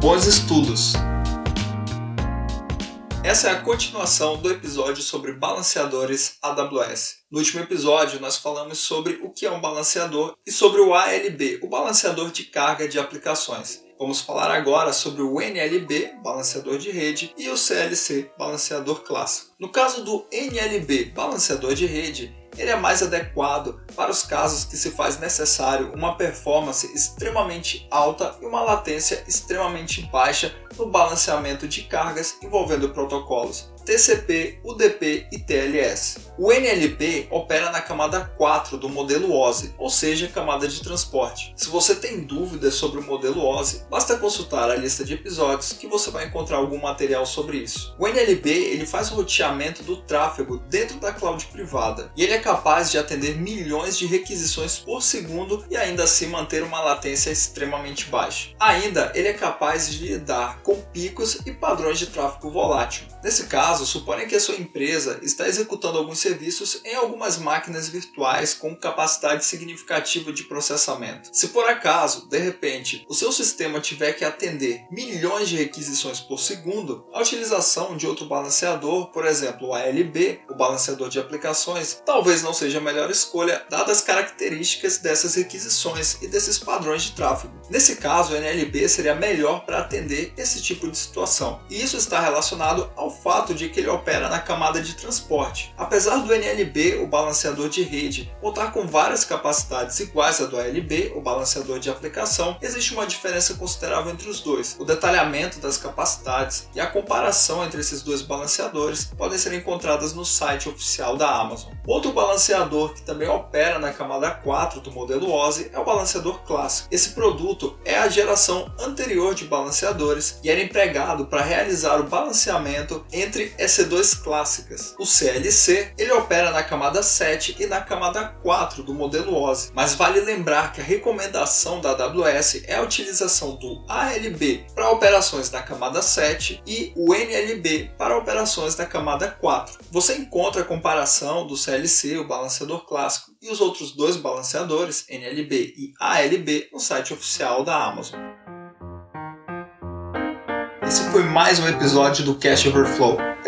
Bons estudos! Essa é a continuação do episódio sobre balanceadores AWS. No último episódio, nós falamos sobre o que é um balanceador e sobre o ALB, o balanceador de carga de aplicações. Vamos falar agora sobre o NLB, balanceador de rede, e o CLC, balanceador clássico. No caso do NLB, balanceador de rede, ele é mais adequado para os casos que se faz necessário uma performance extremamente alta e uma latência extremamente baixa no balanceamento de cargas envolvendo protocolos TCP, UDP e TLS. O NLP opera na camada 4 do modelo OSI, ou seja, camada de transporte. Se você tem dúvidas sobre o modelo OSI, basta consultar a lista de episódios que você vai encontrar algum material sobre isso. O NLP ele faz o roteamento do tráfego dentro da cloud privada e ele é capaz de atender milhões de requisições por segundo e ainda assim manter uma latência extremamente baixa. Ainda ele é capaz de lidar com picos e padrões de tráfego volátil. Nesse caso, suponha que a sua empresa está executando alguns serviços em algumas máquinas virtuais com capacidade significativa de processamento. Se por acaso, de repente, o seu sistema tiver que atender milhões de requisições por segundo, a utilização de outro balanceador, por exemplo, o ALB, o balanceador de aplicações, talvez não seja a melhor escolha dadas as características dessas requisições e desses padrões de tráfego. Nesse caso, o NLB seria melhor para atender esse tipo de situação. E isso está relacionado ao fato de que ele opera na camada de transporte. Apesar do NLB, o balanceador de rede, contar com várias capacidades iguais à do ALB, o balanceador de aplicação, existe uma diferença considerável entre os dois. O detalhamento das capacidades e a comparação entre esses dois balanceadores podem ser encontradas no site oficial da Amazon. Outro balanceador que também opera na camada 4 do modelo OSI é o balanceador clássico. Esse produto é a geração anterior de balanceadores e era empregado para realizar o balanceamento entre EC2 clássicas. O CLC ele opera na camada 7 e na camada 4 do modelo OSI, mas vale lembrar que a recomendação da AWS é a utilização do ALB para operações na camada 7 e o NLB para operações na camada 4. Você encontra a comparação do CLC, o balanceador clássico, e os outros dois balanceadores, NLB e ALB, no site oficial da Amazon. Esse foi mais um episódio do Cash Overflow.